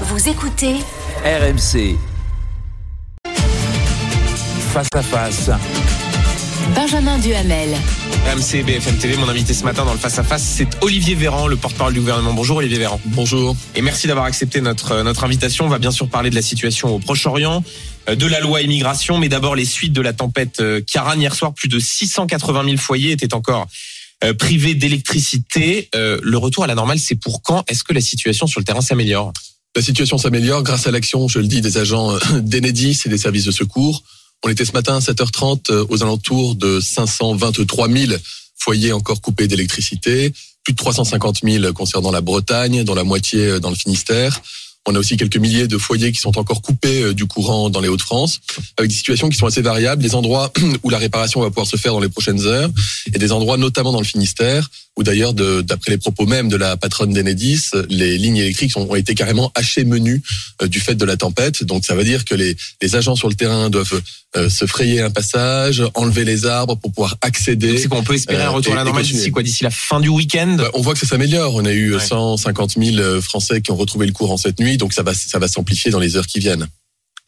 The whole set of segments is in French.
Vous écoutez RMC. Face à face. Benjamin Duhamel. RMC BFM TV, mon invité ce matin dans le face-à-face, c'est Olivier Véran, le porte-parole du gouvernement. Bonjour Olivier Véran. Bonjour. Et merci d'avoir accepté notre, notre invitation. On va bien sûr parler de la situation au Proche-Orient, euh, de la loi immigration, mais d'abord les suites de la tempête euh, Karan. Hier soir, plus de 680 000 foyers étaient encore euh, privés d'électricité. Le retour à la normale, c'est pour quand? Est-ce que la situation sur le terrain s'améliore? La situation s'améliore grâce à l'action, je le dis, des agents d'Enedis et des services de secours. On était ce matin à 7h30 aux alentours de 523 000 foyers encore coupés d'électricité, plus de 350 000 concernant la Bretagne, dont la moitié dans le Finistère. On a aussi quelques milliers de foyers qui sont encore coupés du courant dans les Hauts-de-France, avec des situations qui sont assez variables, des endroits où la réparation va pouvoir se faire dans les prochaines heures, et des endroits notamment dans le Finistère, où d'ailleurs, d'après les propos même de la patronne d'Enedis, les lignes électriques ont été carrément hachées menues du fait de la tempête. Donc ça veut dire que les, les agents sur le terrain doivent euh, se frayer un passage, enlever les arbres pour pouvoir accéder. C'est qu'on peut espérer un retour à la normale d'ici quoi D'ici la fin du week-end? Bah, On voit que ça s'améliore. On a eu ouais. 150 000 Français qui ont retrouvé le courant cette nuit, donc ça va, ça va s'amplifier dans les heures qui viennent.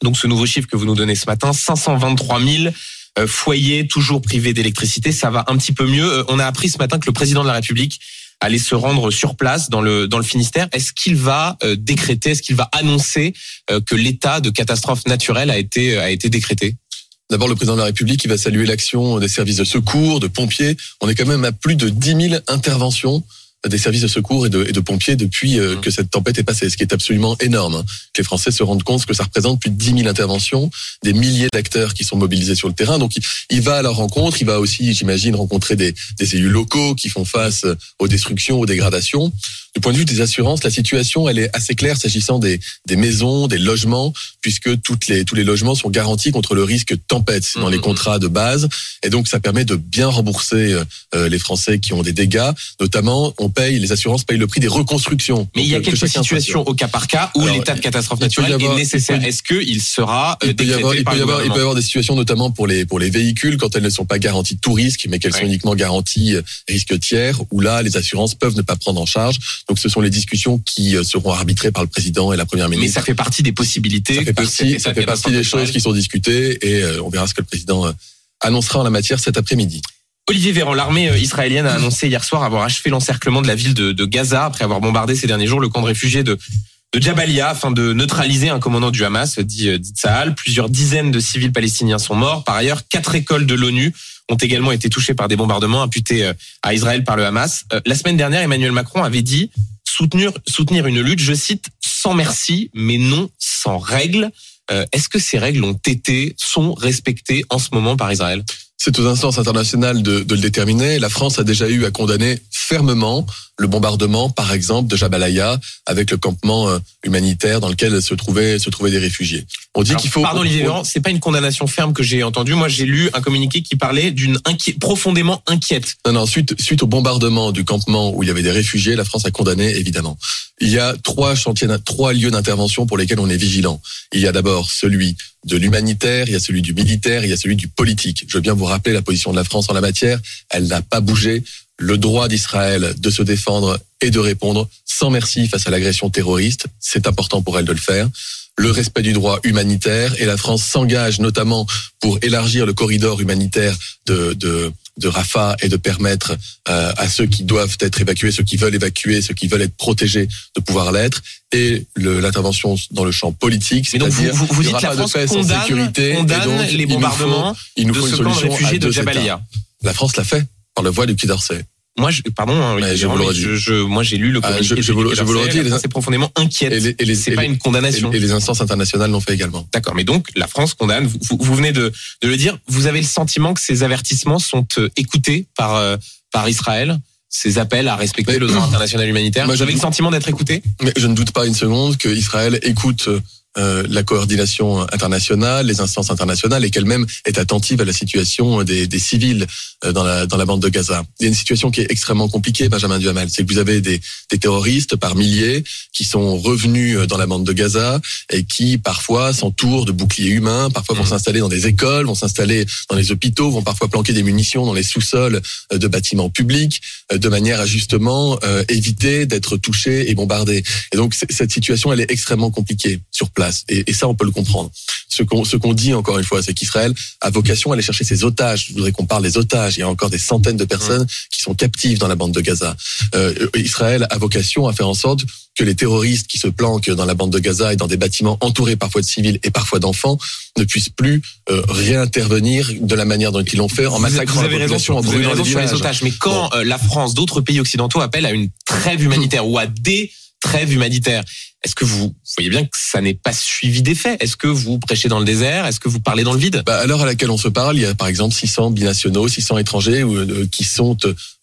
Donc ce nouveau chiffre que vous nous donnez ce matin, 523 000 foyers toujours privés d'électricité, ça va un petit peu mieux. On a appris ce matin que le président de la République allait se rendre sur place dans le dans le Finistère. Est-ce qu'il va euh, décréter, est-ce qu'il va annoncer euh, que l'état de catastrophe naturelle a été a été décrété? D'abord, le président de la République, il va saluer l'action des services de secours, de pompiers. On est quand même à plus de 10 000 interventions des services de secours et de, et de pompiers depuis euh, que cette tempête est passée, ce qui est absolument énorme. Hein. Que les Français se rendent compte que ça représente plus de 10 000 interventions, des milliers d'acteurs qui sont mobilisés sur le terrain. Donc, il, il, va à leur rencontre. Il va aussi, j'imagine, rencontrer des, des élus locaux qui font face aux destructions, aux dégradations. Du point de vue des assurances, la situation elle est assez claire s'agissant des, des maisons, des logements, puisque toutes les, tous les logements sont garantis contre le risque tempête dans les contrats de base, et donc ça permet de bien rembourser euh, les Français qui ont des dégâts. Notamment, on paye, les assurances payent le prix des reconstructions. Mais donc, il y a quelques situations au cas par cas où l'état de catastrophe naturelle avoir, est nécessaire. Est-ce qu'il sera il peut y avoir, il peut y avoir, il peut y avoir des situations notamment pour les pour les véhicules quand elles ne sont pas garanties de tout risque, mais qu'elles sont uniquement garanties euh, risque tiers, où là les assurances peuvent ne pas prendre en charge. Donc ce sont les discussions qui euh, seront arbitrées par le président et la première Mais ministre. ça fait partie des possibilités. Ça fait partie, ça fait des choses qui sont discutées et euh, on verra ce que le président euh, annoncera en la matière cet après-midi. Olivier Véran, l'armée israélienne a annoncé hier soir avoir achevé l'encerclement de la ville de, de Gaza après avoir bombardé ces derniers jours le camp de réfugiés de, de Jabalia afin de neutraliser un commandant du Hamas, dit, dit. Plusieurs dizaines de civils palestiniens sont morts. Par ailleurs, quatre écoles de l'ONU ont également été touchées par des bombardements imputés euh, à Israël par le Hamas. Euh, La semaine dernière, Emmanuel Macron avait dit soutenir, soutenir une lutte, je cite, sans merci, mais non sans règles. Euh, Est-ce que ces règles ont été, sont respectées en ce moment par Israël? C'est aux instances internationales de, de le déterminer. La France a déjà eu à condamner fermement le bombardement, par exemple, de Jabalia avec le campement euh, humanitaire dans lequel se trouvaient, se trouvaient des réfugiés. On dit qu'il faut. Pardon Olivier Véran, c'est pas une condamnation ferme que j'ai entendue. Moi, j'ai lu un communiqué qui parlait d'une inqui- profondément inquiète. Non, non, suite, suite au bombardement du campement où il y avait des réfugiés, la France a condamné, évidemment. Il y a trois chantiers, trois lieux d'intervention pour lesquels on est vigilant. Il y a d'abord celui de l'humanitaire, il y a celui du militaire, il y a celui du politique. Je veux bien vous rappeler la position de la France en la matière. Elle n'a pas bougé. Le droit d'Israël de se défendre et de répondre sans merci face à l'agression terroriste, c'est important pour elle de le faire le respect du droit humanitaire et la France s'engage notamment pour élargir le corridor humanitaire de, de, de Rafah et de permettre euh, à ceux qui doivent être évacués, ceux qui veulent évacuer, ceux qui veulent être protégés de pouvoir l'être et l'intervention dans le champ politique. Mais donc vous, c'est-à-dire vous, vous il y dites aura la pas de France paix sans condamne, sécurité, et donc, il les nous faut- bombardements il nous de faut ce une camp de solution de deux États. Jabalia. La France l'a fait par le voie du Quai d'Orsay. Moi, je, pardon, hein, je vous le mais redis. je, je- moi j'ai lu le Ah, communiqué je- je vous je vous le d'Orsay, redis, la les- France est profondément inquiète. C'est pas une condamnation. Et, les instances internationales l'ont fait également. D'accord, mais donc la France condamne. Vous, vous- vous venez de, de le dire. Vous avez le sentiment que ces avertissements sont euh, écoutés par euh, par Israël, ces appels à respecter Mais- le droit international humanitaire? Moi, vous avez le sentiment d'être écouté? Mais je ne doute pas une seconde que Israël écoute euh, la coordination internationale, les instances internationales et qu'elle-même est attentive à la situation des, des civils euh, dans la, dans la bande de Gaza. Il y a une situation qui est extrêmement compliquée, Benjamin Duhamel. C'est que vous avez des, des terroristes par milliers qui sont revenus dans la bande de Gaza et qui parfois s'entourent de boucliers humains, parfois vont Mhm. s'installer dans des écoles, vont s'installer dans les hôpitaux, vont parfois planquer des munitions dans les sous-sols euh, de bâtiments publics, euh, de manière à justement euh, éviter d'être touchés et bombardés. Et donc cette situation, elle est extrêmement compliquée sur place. Et, et ça, on peut le comprendre. Ce qu'on ce qu'on dit encore une fois, c'est qu'Israël a vocation à aller chercher ses otages. Je voudrais qu'on parle des otages. Il y a encore des centaines de personnes qui sont captives dans la bande de Gaza. Euh, Israël a vocation à faire en sorte que les terroristes qui se planquent dans la bande de Gaza et dans des bâtiments entourés parfois de civils et parfois d'enfants ne puissent plus euh, réintervenir de la manière dont ils l'ont fait en massacrant la population, en vous avez brûlant raison les sur les otages, mais quand euh, la France, d'autres pays occidentaux appellent à une trêve humanitaire ou à des trêves humanitaires, est-ce que vous voyez bien que ça n'est pas suivi d'effet Est-ce que vous prêchez dans le désert? Est-ce que vous parlez dans le vide? Bah, à l'heure à laquelle on se parle, il y a par exemple 600 binationaux, 600 étrangers euh, qui sont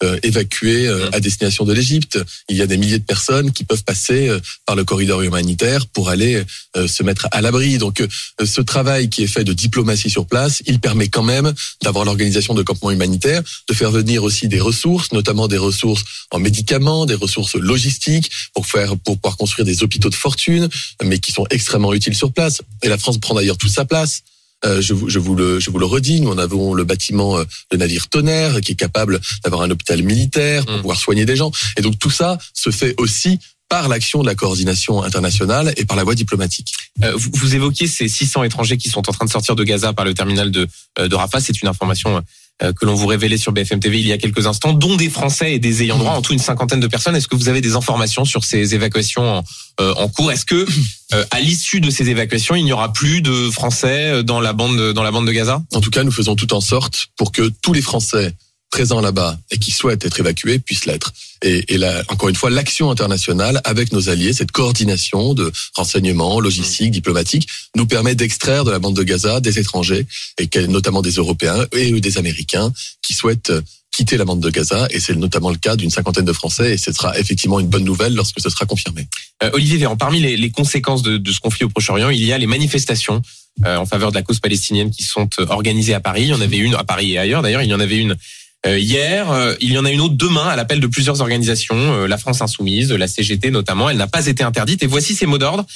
euh, évacués euh, à destination de l'Égypte. Il y a des milliers de personnes qui peuvent passer par le corridor humanitaire pour aller se mettre à l'abri. Donc ce travail qui est fait de diplomatie sur place, il permet quand même d'avoir l'organisation de campements humanitaires, de faire venir aussi des ressources, notamment des ressources en médicaments, des ressources logistiques pour faire pour pouvoir construire des hôpitaux de fortune, mais qui sont extrêmement utiles sur place. Et la France prend d'ailleurs toute sa place. Euh, je, vous, je, vous le, je vous le redis, nous en avons le bâtiment euh, de navire tonnerre qui est capable d'avoir un hôpital militaire pour Mm. pouvoir soigner des gens. Et donc tout ça se fait aussi par l'action de la coordination internationale et par la voie diplomatique. Euh, vous, vous évoquiez ces 600 étrangers qui sont en train de sortir de Gaza par le terminal de, de Rafah. C'est une information que l'on vous révélait sur BFM TV il y a quelques instants, dont des Français et des ayants droit, en tout une cinquantaine de personnes. Est-ce que vous avez des informations sur ces évacuations en, euh, en cours? Est-ce que euh, à l'issue de ces évacuations, il n'y aura plus de Français dans la bande de, dans la bande de Gaza? En tout cas, nous faisons tout en sorte pour que tous les Français présents là-bas et qui souhaitent être évacués puissent l'être. Et, et là, encore une fois, l'action internationale avec nos alliés, cette coordination de renseignements, logistique, diplomatique, nous permet d'extraire de la bande de Gaza des étrangers, et notamment des Européens et des Américains, qui souhaitent euh, quitter la bande de Gaza. Et c'est notamment le cas d'une cinquantaine de Français. Et ce sera effectivement une bonne nouvelle lorsque ce sera confirmé. Euh, Olivier Véran, parmi les, les conséquences de, de ce conflit au Proche-Orient, il y a les manifestations euh, en faveur de la cause palestinienne qui sont organisées à Paris. Il y en avait une à Paris et ailleurs. D'ailleurs, il y en avait une hier. Euh, il y en a une autre demain à l'appel de plusieurs organisations, euh, la France Insoumise, la CGT notamment. Elle n'a pas été interdite. Et voici ces mots d'ordre.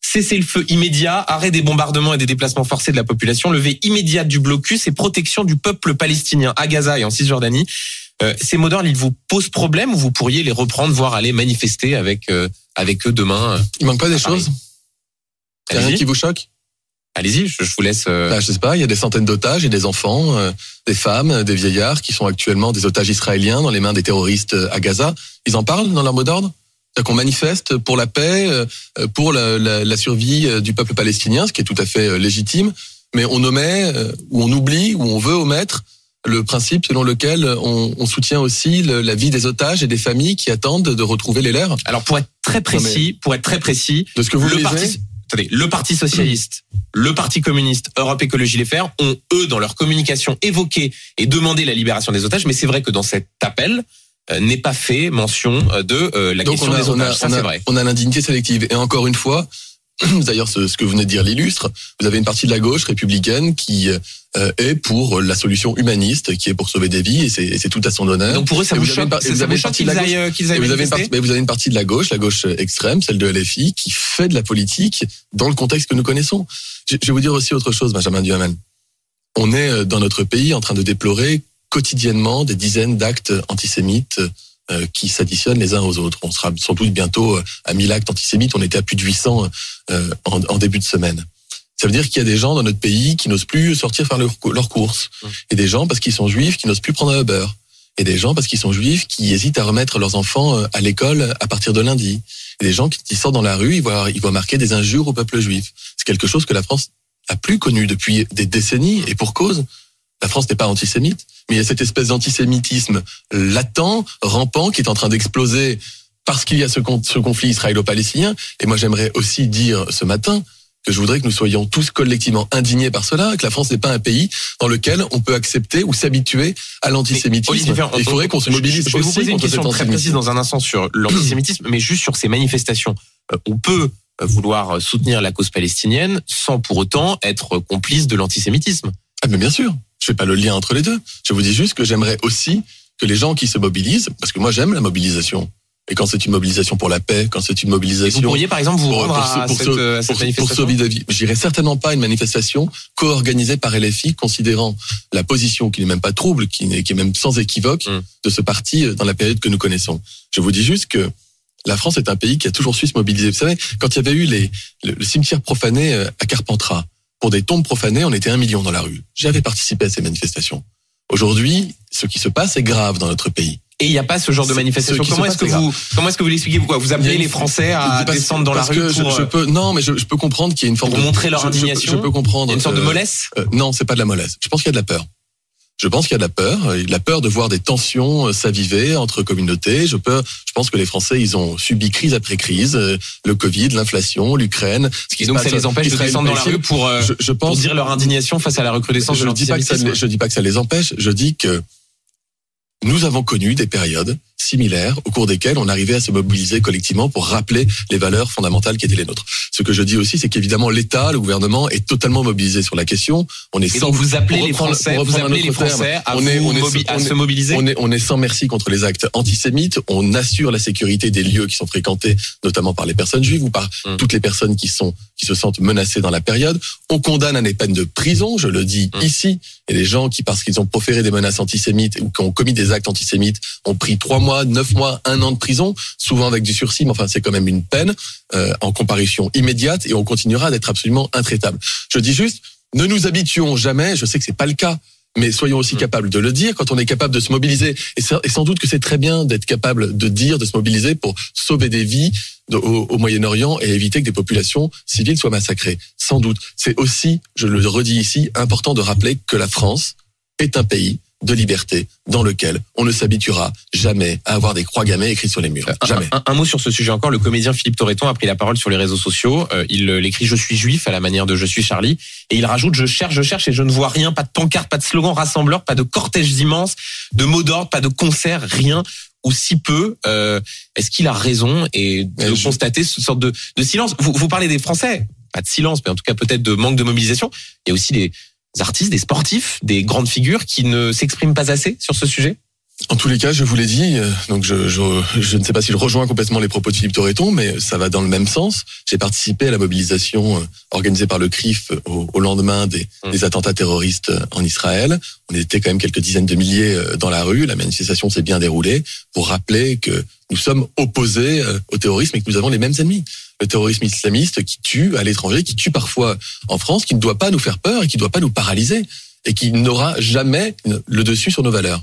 Cessez le feu immédiat, arrêt des bombardements et des déplacements forcés de la population, levée immédiate du blocus et protection du peuple palestinien à Gaza et en Cisjordanie. Euh, ces mots d'ordre, ils vous posent problème ou vous pourriez les reprendre, voire aller manifester avec euh, avec eux demain euh, Il manque pas des Paris. choses? Il y a rien qui vous choque? Allez-y, je, je vous laisse. euh, Bah, je sais pas, il y a des centaines d'otages et des enfants, euh, des femmes, euh, des vieillards qui sont actuellement des otages israéliens dans les mains des terroristes euh, à Gaza. Ils en parlent dans leur mot d'ordre? C'est-à-dire qu'on manifeste pour la paix, euh, pour la, la- la survie du peuple palestinien, ce qui est tout à fait légitime, mais on omet, ou on oublie, ou on veut omettre le principe selon lequel on, on soutient aussi le- la vie des otages et des familles qui attendent de retrouver les leurs. Alors pour être très précis, pour être très précis, De ce que vous le lisez, attendez, le parti socialiste, le parti communiste, Europe Écologie Les Verts ont eux dans leur communication évoqué et demandé la libération des otages, mais c'est vrai que dans cet appel euh, n'est pas fait mention euh, de euh, la Donc question a, des on a- otages. Ça on a- vrai. on a l'indignité sélective. Et encore une fois, d'ailleurs ce, ce que vous venez de dire l'illustre, vous avez une partie de la gauche républicaine qui euh, est pour la solution humaniste, qui est pour sauver des vies, et c'est tout à son honneur. Donc pour eux, ça vous vous avez choque, vous ça avez vous une choque partie de qu'ils la aillent, qu'ils Et aillent vous avez, une partie, manifester mais vous avez une partie de la gauche, la gauche extrême, celle de LFI, qui fait de la politique dans le contexte que nous connaissons. Je, je vais vous dire aussi autre chose, Benjamin Duhamel. On est euh, dans notre pays en train de déplorer quotidiennement des dizaines d'actes antisémites qui s'additionnent les uns aux autres. On sera sans doute bientôt euh, à 1000 actes antisémites. On était à plus de 800 euh, en, en début de semaine. Ça veut dire qu'il y a des gens dans notre pays qui n'osent plus sortir faire leurs leurs courses. Mmh. Et des gens, parce qu'ils sont juifs, qui n'osent plus prendre un Uber. Et des gens, parce qu'ils sont juifs, qui hésitent à remettre leurs enfants euh, à l'école à partir de lundi. Et des gens qui, qui sortent dans la rue, ils voient, ils voient marquer des injures au peuple juif. C'est quelque chose que la France a plus connu depuis des décennies, et pour cause. La France n'est pas antisémite, mais il y a cette espèce d'antisémitisme latent, rampant, qui est en train d'exploser parce qu'il y a ce, con- ce conflit israélo-palestinien. Et moi, j'aimerais aussi dire ce matin que je voudrais que nous soyons tous collectivement indignés par cela, que la France n'est pas un pays dans lequel on peut accepter ou s'habituer à l'antisémitisme. Il faudrait qu'on se je- mobilise Je vais vous poser une question très précise dans un instant sur l'antisémitisme, mais juste sur ces manifestations. Euh, On peut vouloir soutenir la cause palestinienne sans pour autant être complice de l'antisémitisme. Ah mais bien sûr, je fais pas le lien entre les deux. Je vous dis juste que j'aimerais aussi que les gens qui se mobilisent, parce que moi j'aime la mobilisation, et quand c'est une mobilisation pour la paix, quand c'est une mobilisation... vous pourriez par exemple vous rendre à, cette, à cette manifestation J'irai certainement pas à une manifestation co-organisée par LFI, considérant la position qui n'est même pas trouble, qui est, qui est même sans équivoque, mm. de ce parti euh, dans la période que nous connaissons. Je vous dis juste que la France est un pays qui a toujours su se mobiliser. Vous savez, quand il y avait eu les, le, cimetière profané euh, à Carpentras, pour des tombes profanées, on était un million dans la rue. J'avais participé à ces manifestations. Aujourd'hui, ce qui se passe est grave dans notre pays. Et il n'y a pas ce genre de manifestation. Comment est-ce que vous comment est-ce que vous l'expliquez Pourquoi vous appelez les Français à descendre dans la rue pour je, peux non mais je, peux comprendre qu'il y a une forme pour de montrer leur indignation. Je, peux comprendre. une sorte de euh, mollesse. Euh, non, c'est pas de la mollesse. Je pense qu'il y a de la peur. Je pense qu'il y a de la peur, la peur de voir des tensions euh, s'aviver entre communautés. Je peux, je pense que les Français, ils ont subi crise après crise, le Covid, l'inflation, l'Ukraine. Ce qui donc ça les empêche de descendre dans la rue pour, je, pense, dire leur indignation face à la recrudescence je de l'antisémitisme. Je dis pas que ça les empêche. Je dis que nous avons connu des périodes similaires au cours desquelles on arrivait à se mobiliser collectivement pour rappeler les valeurs fondamentales qui étaient les nôtres. Ce que je dis aussi, c'est qu'évidemment l'État, le gouvernement est totalement mobilisé sur la question. On est sans, vous appelez les Français, vous appelez les Français à, on est, on est, à se mobiliser. On est, on est sans merci contre les actes antisémites. On assure la sécurité des lieux qui sont fréquentés, notamment par les personnes juives ou par hum. toutes les personnes qui sont qui se sentent menacées dans la période. On condamne à des peines de prison, je le dis hum. ici. Et les gens qui, parce qu'ils ont proféré des menaces antisémites ou qui ont commis des actes antisémites, ont pris trois mois, neuf mois, un an de prison, souvent avec du sursis, mais enfin c'est quand même une peine euh, en comparution immédiate et on continuera d'être absolument intraitable. Je dis juste, ne nous habituons jamais, je sais que c'est pas le cas, mais soyons aussi mm. capables de le dire quand on est capable de se mobiliser. Et, sans doute que c'est très bien d'être capable de dire, de se mobiliser pour sauver des vies au, au Moyen-Orient et éviter que des populations civiles soient massacrées. Sans doute. C'est aussi, je le redis ici, important de rappeler que la France est un pays de liberté dans lequel on ne s'habituera jamais à avoir des croix gammées écrites sur les murs. Jamais. Un, mot sur ce sujet encore. Le comédien Philippe Torreton a pris la parole sur les réseaux sociaux. Euh, il euh, l'écrit Je suis juif à la manière de Je suis Charlie. Et il rajoute Je cherche, je cherche et je ne vois rien. Pas de pancarte, pas de slogan rassembleur, pas de cortège immenses, de mots d'ordre, pas de concert, rien ou si peu. Euh, Est-ce qu'il a raison et de constater ce sorte de, de silence? Vous, vous parlez des Français, pas de silence, mais en tout cas peut-être de manque de mobilisation. Il y a aussi des artistes, des sportifs, des grandes figures qui ne s'expriment pas assez sur ce sujet? En tous les cas, je vous l'ai dit, euh, donc je, je, je, ne sais pas si je rejoins complètement les propos de Philippe Torreton, mais ça va dans le même sens. J'ai participé à la mobilisation euh, organisée par le CRIF au, au lendemain des, mmh. des, attentats terroristes euh, en Israël. On était quand même quelques dizaines de milliers dans la rue. La manifestation s'est bien déroulée pour rappeler que nous sommes opposés au terrorisme et que nous avons les mêmes ennemis le terrorisme islamiste qui tue à l'étranger, qui tue parfois en France, qui ne doit pas nous faire peur et qui ne doit pas nous paralyser et qui n'aura jamais le dessus sur nos valeurs.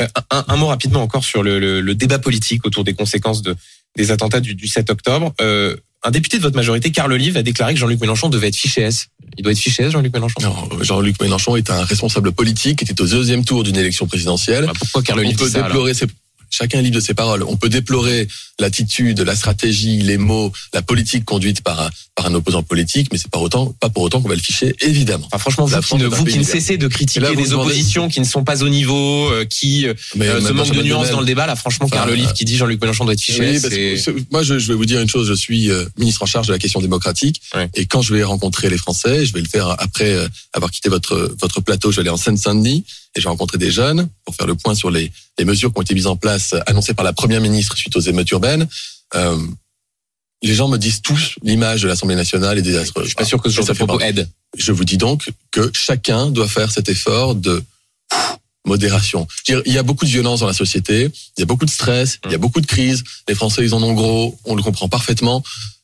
Euh, un, un, mot rapidement encore sur le, le, le, débat politique autour des conséquences de, des attentats du, du 7 octobre. Euh, un député de votre majorité, Carl Olive, a déclaré que Jean-Luc Mélenchon devait être fiché S. Il doit être fiché S, Jean-Luc Mélenchon? Non, Jean-Luc Mélenchon est un responsable politique qui était au deuxième tour d'une élection présidentielle. Bah pourquoi Carl Olive On peut déplorer ses chacun est libre de ses paroles. On peut déplorer l'attitude, la stratégie, les mots, la politique conduite par un, par un opposant politique, mais c'est pas autant, pas pour autant qu'on va le ficher, évidemment. Enfin, franchement, vous, qui ne, vous qui ne cessez de critiquer des oppositions qui ne sont pas au niveau, euh, qui euh, euh se manquent de nuances dans le débat, là, franchement, car le livre qui dit Jean-Luc Mélenchon doit être fiché. Oui, moi, je, je, vais vous dire une chose. Je suis euh, ministre en charge de la question démocratique, et quand je vais rencontrer les Français, je vais le faire après avoir quitté votre votre plateau. Je vais aller en Seine-Saint-Denis et j'ai rencontré des jeunes pour faire le point sur les, les mesures qui ont été mises en place, annoncées par la première ministre suite aux émeutes urbaines. Euh, les gens me disent tous l'image de l'Assemblée nationale est désastreuse. Je suis pas sûr que ce genre de propos aide. Je vous dis donc que chacun doit faire cet effort de modération. Il y a beaucoup de violence dans la société, il y a beaucoup de stress, il y a mmh. beaucoup de crises. Les Français, ils en ont gros, on le comprend parfaitement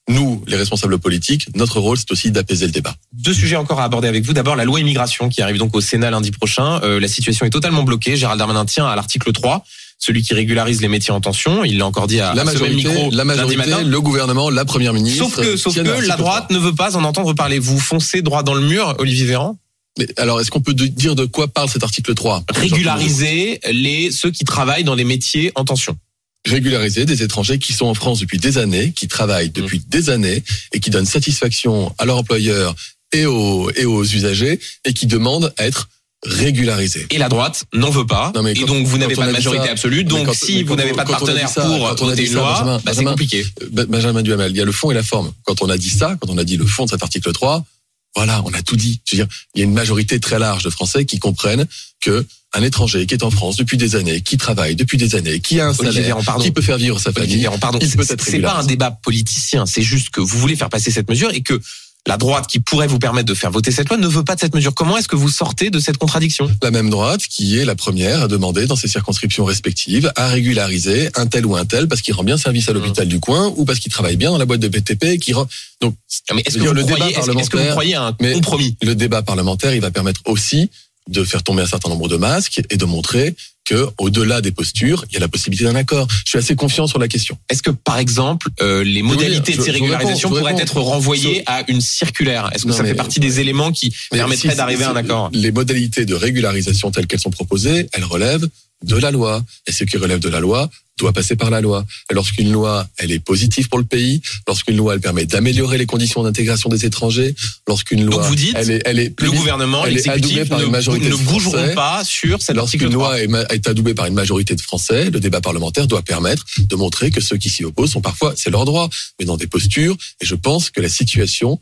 nous, les responsables politiques, notre rôle, c'est aussi d'apaiser le débat. Deux sujets encore à aborder avec vous. D'abord, la loi immigration qui arrive donc au Sénat lundi prochain. Euh, la situation est totalement bloquée. Gérald Darmanin tient à l'article 3 celui qui régularise les métiers en tension. Il l'a encore dit à, la majorité, micro la majorité, le gouvernement, la première ministre. Sauf que, sauf que la droite ne veut pas en entendre parler. Vous foncez droit dans le mur, Olivier Véran mais alors, est-ce qu'on peut dire de quoi parle cet article 3 Régulariser les ceux qui travaillent dans les métiers en tension régulariser des étrangers qui sont en France depuis des années, qui travaillent depuis mmh. des années et qui donnent satisfaction à leur employeur et aux, et aux usagers et qui demandent à être régularisé. Et la droite n'en veut pas. Non, mais et donc vous n'avez pas de majorité ça- absolue. Donc quand- si vous n'avez pas de partenaire ça, pour voter une loi, Benjamin, bah, c'est compliqué. Ben- Benjamin Duhamel, il y a le fond et la forme. Quand on a dit ça, quand on a dit le fond de cet article 3, voilà, on a tout dit. Je veux dire, il y a une majorité très large de Français qui comprennent que un étranger qui est en France depuis des années, qui travaille depuis des années, qui a un salaire, Véran, qui peut faire vivre sa famille, Véran, pardon, il peut c'est être c'est pas un débat politicien, c'est juste que vous voulez faire passer cette mesure et que la droite qui pourrait vous permettre de faire voter cette loi ne veut pas de cette mesure. Comment est-ce que vous sortez de cette contradiction? La même droite qui est la première à demander dans ses circonscriptions respectives à régulariser un tel ou un tel parce qu'il rend bien service Mmh. à l'hôpital du coin ou parce qu'il travaille bien dans la boîte de BTP et qui rend... donc Mais est-ce que, vous le débat croyez- est-ce- est-ce que vous parlementaire, croyez à un compromis? le débat parlementaire, il va permettre aussi de faire tomber un certain nombre de masques et de montrer que au-delà des postures, il y a la possibilité d'un accord. Je suis assez confiant sur la question. Est-ce que, par exemple, euh, les modalités de ces régularisations réponds, pourraient être renvoyées à une circulaire? Est-ce que Non, ça fait partie des éléments qui permettraient si- d'arriver à un accord? Les modalités de régularisation telles qu'elles sont proposées, elles relèvent de la loi. Et ce qui relève de la loi doit passer par la loi. Lorsqu'une loi, elle est positive pour le pays, lorsqu'une loi, elle permet d'améliorer les conditions d'intégration des étrangers, lorsqu'une loi, Donc vous dites, elle est, elle est Le gouvernement, elle est adoubée par ne, une majorité ne de bougeront Français. pas sur cet article Lorsqu'une 3. loi est adoubée par une majorité de Français, le débat parlementaire doit permettre de montrer que ceux qui s'y opposent sont parfois, c'est leur droit, mais dans des postures. Et je pense que la situation,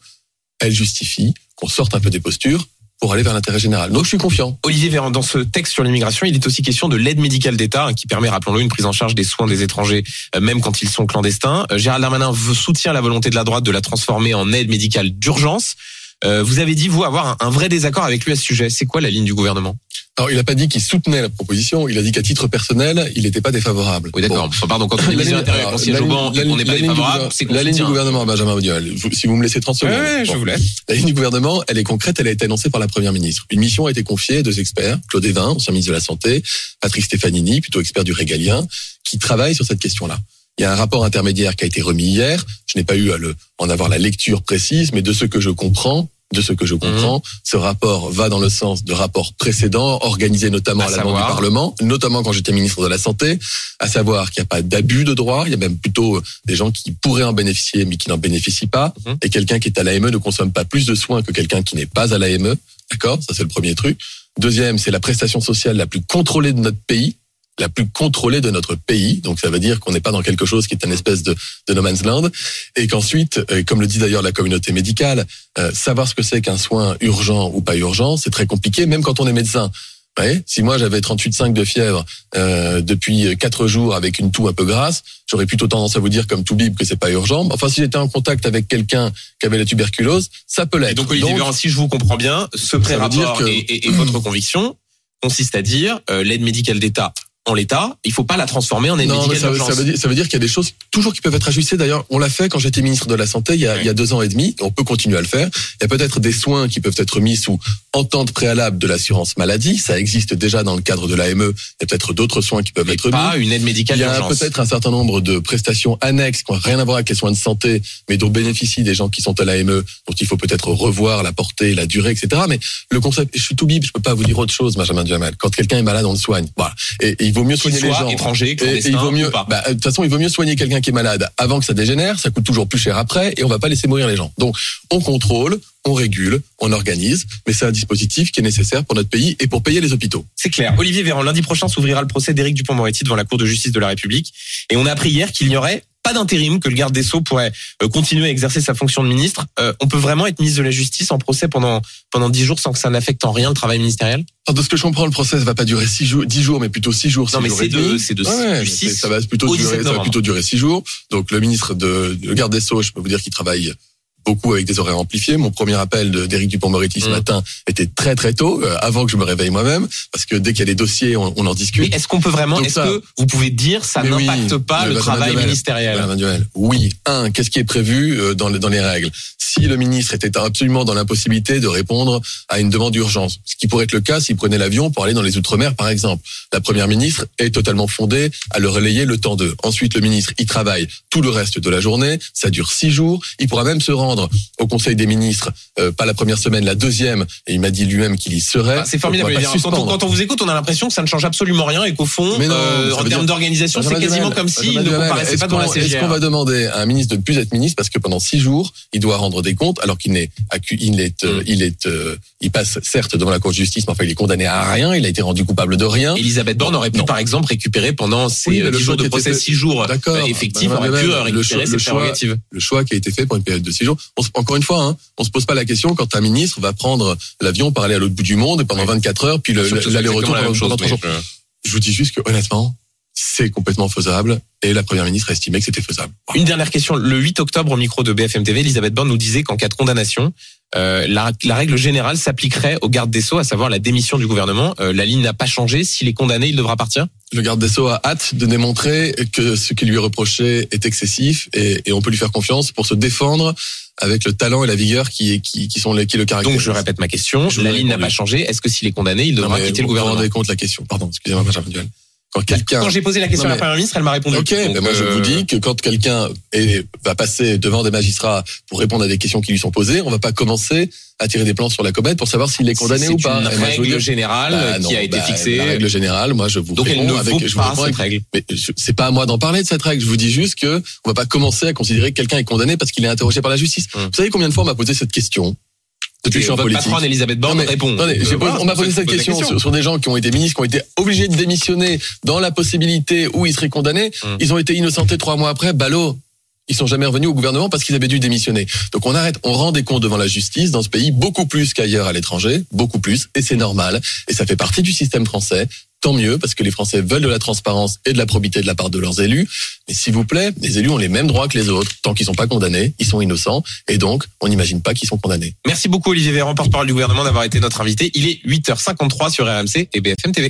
elle justifie qu'on sorte un peu des postures pour aller vers l'intérêt général. Donc je suis confiant. Olivier Véran, dans ce texte sur l'immigration, il est aussi question de l'aide médicale d'État hein, qui permet, rappelons-le, une prise en charge des soins des étrangers, euh, même quand ils sont clandestins. Euh, Gérald Darmanin soutient la volonté de la droite de la transformer en aide médicale d'urgence. Euh, vous avez dit, vous, avoir un, un vrai désaccord avec lui à ce sujet. C'est quoi la ligne du gouvernement? Alors il n'a pas dit qu'il soutenait la proposition, il a dit qu'à titre personnel, il n'était pas défavorable. Oui, d'accord. Bon. Pardon, quand on est ministre de l'Intérieur et n'est pas la ligne du défavorable, gouver- c'est qu'on La ligne du soutient. gouvernement, Benjamin Audiol, si vous me laissez 30 secondes. Ouais, je vous laisse. La ligne du gouvernement, elle est concrète, elle a été annoncée par la première ministre. Une mission a été confiée à deux experts, Claude Evin, ancien ministre de la Santé, Patrick Stefanini, plutôt expert du régalien, qui travaillent sur cette question-là. Il y a un rapport intermédiaire qui a été remis hier. Je n'ai pas eu à le, en avoir la lecture précise, mais de ce que je comprends, de ce que je comprends, ce rapport va dans le sens de rapports précédents, organisés notamment À à, la demande du Parlement, notamment quand j'étais ministre de la Santé, à savoir qu'il n'y a pas d'abus de droit, il y a même plutôt des gens qui pourraient en bénéficier mais qui n'en bénéficient pas, Mhm. et quelqu'un qui est à l'AME ne consomme pas plus de soins que quelqu'un qui n'est pas à l'AME, d'accord? Ça c'est le premier truc. Deuxième, c'est la prestation sociale la plus contrôlée de notre pays, la plus contrôlée de notre pays. Donc ça veut dire qu'on n'est pas dans quelque chose qui est une espèce de, de no man's land. Et qu'ensuite, euh, comme le dit d'ailleurs la communauté médicale, euh, savoir ce que c'est qu'un soin urgent ou pas urgent, c'est très compliqué, même quand on est médecin. Voyez, si moi j'avais 38,5 de fièvre euh, depuis quatre jours avec une toux un peu grasse, j'aurais plutôt tendance à vous dire comme tout bib que c'est pas urgent. Enfin, si j'étais en contact avec quelqu'un qui avait la tuberculose, ça peut l'être. Donc, Olivier si je vous comprends bien, ce pré-rapport que- et, et- et votre conviction consiste à dire euh, l'aide médicale d'État en l'état, il faut pas la transformer en aide Non, médicale ça, veut- d'urgence. ça veut dire, ça veut dire qu'il y a des choses toujours qui peuvent être ajustées. D'ailleurs, on l'a fait quand j'étais ministre de la Santé il y, a, Oui. il y a deux ans et demi. et On peut continuer à le faire. Il y a peut-être des soins qui peuvent être mis sous entente préalable de l'assurance maladie. Ça existe déjà dans le cadre de l'AME. Il y a peut-être d'autres soins qui peuvent Mais être pas mis. une aide médicale Il y a d'urgence. peut-être un certain nombre de prestations annexes qui n'ont rien à voir avec les soins de santé, mais dont bénéficient des gens qui sont à l'AME, dont il faut peut-être revoir la portée, la durée, etc. Mais le concept, je suis tout bib, je peux pas vous dire autre chose, Benjamin Duhamel. Quand quelqu'un est malade, on le soigne. Voilà. Et, et il vaut mieux soigner les gens. Et, et il vaut mieux, bah, de toute façon, il vaut mieux soigner quelqu'un qui est malade avant que ça dégénère. Ça coûte toujours plus cher après, et on va pas laisser mourir les gens. Donc, on contrôle, on régule, on organise, mais c'est un dispositif qui est nécessaire pour notre pays et pour payer les hôpitaux. C'est clair. Olivier Véran, lundi prochain s'ouvrira le procès d'Éric Dupond-Moretti devant la Cour de justice de la République. Et on a appris hier qu'il n'y aurait pas d'intérim, que le garde des Sceaux pourrait euh, continuer à exercer sa fonction de ministre. Euh, on peut vraiment être ministre de la Justice en procès pendant pendant dix jours sans que ça n'affecte en rien le travail ministériel? Alors, de ce que je comprends, le procès va pas durer six jours, dix jours, mais plutôt six jours. Non, six mais c'est de- c'est de- Ouais, 6 ça va plutôt durer, 17 ça va plutôt durer six jours. Donc le ministre de, le garde des Sceaux, je peux vous dire qu'il travaille beaucoup avec des horaires amplifiés. Mon premier appel d'Éric Dupond-Moretti ce Mm. matin était très très tôt, euh, avant que je me réveille moi-même, parce que dès qu'il y a des dossiers, on, on en discute. est-ce qu'on peut vraiment, est-ce que vous pouvez dire ça oui, n'impacte pas le travail Duhamel, ministériel? Duhamel. Oui. Un, qu'est-ce qui est prévu euh, dans, les- dans les règles? Si le ministre était absolument dans l'impossibilité de répondre à une demande d'urgence, ce qui pourrait être le cas s'il prenait l'avion pour aller dans les Outre-mer, par exemple, la première ministre est totalement fondée à le relayer le temps d'eux. Ensuite, le ministre, il travaille tout le reste de la journée, ça dure six jours. Il pourra même se rendre au Conseil des ministres, euh, pas la première semaine, la deuxième, et il m'a dit lui-même qu'il y serait. Ah, C'est formidable. On Véran. Quand on, suspendre. quand on vous écoute, on a l'impression que ça ne change absolument rien et qu'au fond, non, euh, en termes dire- d'organisation, c'est quasiment comme s'il Benjamin ne comparaissait pas devant la qu'on- Est-ce qu'on CGR. va demander à un ministre de ne plus être ministre parce que pendant six jours, il doit rendre des comptes, alors qu'il n'est, accu- il est, euh, il est, euh, il passe certes devant la Cour de justice, mais enfin il est condamné à rien, il a été rendu coupable de rien. Elisabeth Borne aurait pu Non. par exemple récupérer pendant ces Oui, mais euh, le 10 jours de procès, 6 jours D'accord. euh, effectifs, aurait pu euh, récupérer ses prérogatives. le choix qui a été fait pour une période de six jours. On se- encore une fois, hein, on se pose pas la question quand un ministre va prendre l'avion pour aller à l'autre bout du monde pendant Oui. 24 heures, puis l'aller-retour pendant, même chose, pendant trois jours. mais je- Je vous dis juste que honnêtement, c'est complètement faisable et la première ministre a estimé que c'était faisable. Une dernière question. Le 8 octobre, au micro de BFM TV, Elisabeth Borne nous disait qu'en cas de condamnation, euh, la, la règle générale s'appliquerait au garde des Sceaux, à savoir la démission du gouvernement. Euh, la ligne n'a pas changé. S'il est condamné, il devra partir? Le garde des Sceaux a hâte de démontrer que ce qui lui est reproché est excessif et, et on peut lui faire confiance pour se défendre avec le talent et la vigueur qui, qui, qui sont les, qui le caractérisent. Donc, je répète ma question. Je vous la ligne n'a pas changé. Est-ce que s'il est condamné, il devra quitter le vous vous gouvernement? rendez compte la question. Pardon, excusez-moi, Benjamin Duel. Quand quelqu'un Quand j'ai posé la question à la mais- première ministre, elle m'a répondu. Ok, Donc, ben moi je euh, vous dis que quand quelqu'un est- va passer devant des magistrats pour répondre à des questions qui lui sont posées, on va pas commencer à tirer des plans sur la comète pour savoir s'il est condamné c'est ou pas. une moi, je vous règle générale Bah, non, qui a été bah, fixée. La règle générale, moi je vous Donc, elle ne avec, vaut je vous pas cette avec- règle. mais c'est pas à moi d'en parler de cette règle. Je vous dis juste que on va pas commencer à considérer que quelqu'un est condamné parce qu'il est interrogé par la justice. Hum. Vous savez combien de fois on m'a posé cette question? Depuis que Votre patronne Elisabeth Borne répond. Attendez, euh, voilà, on m'a posé cette question sur, sur des gens qui ont été ministres, qui ont été obligés de démissionner dans la possibilité où ils seraient condamnés. Hum. Ils ont été innocentés trois mois après. Ballot. Ils sont jamais revenus au gouvernement parce qu'ils avaient dû démissionner. Donc on arrête, on rend des comptes devant la justice dans ce pays beaucoup plus qu'ailleurs à l'étranger, beaucoup plus, et c'est normal. Et ça fait partie du système français. Tant mieux parce que les Français veulent de la transparence et de la probité de la part de leurs élus. Mais s'il vous plaît, les élus ont les mêmes droits que les autres. Tant qu'ils sont pas condamnés, ils sont innocents, et donc on n'imagine pas qu'ils sont condamnés. Merci beaucoup Olivier Véran, porte-parole du gouvernement, d'avoir été notre invité. Il est 8h53 sur RMC et BFM TV.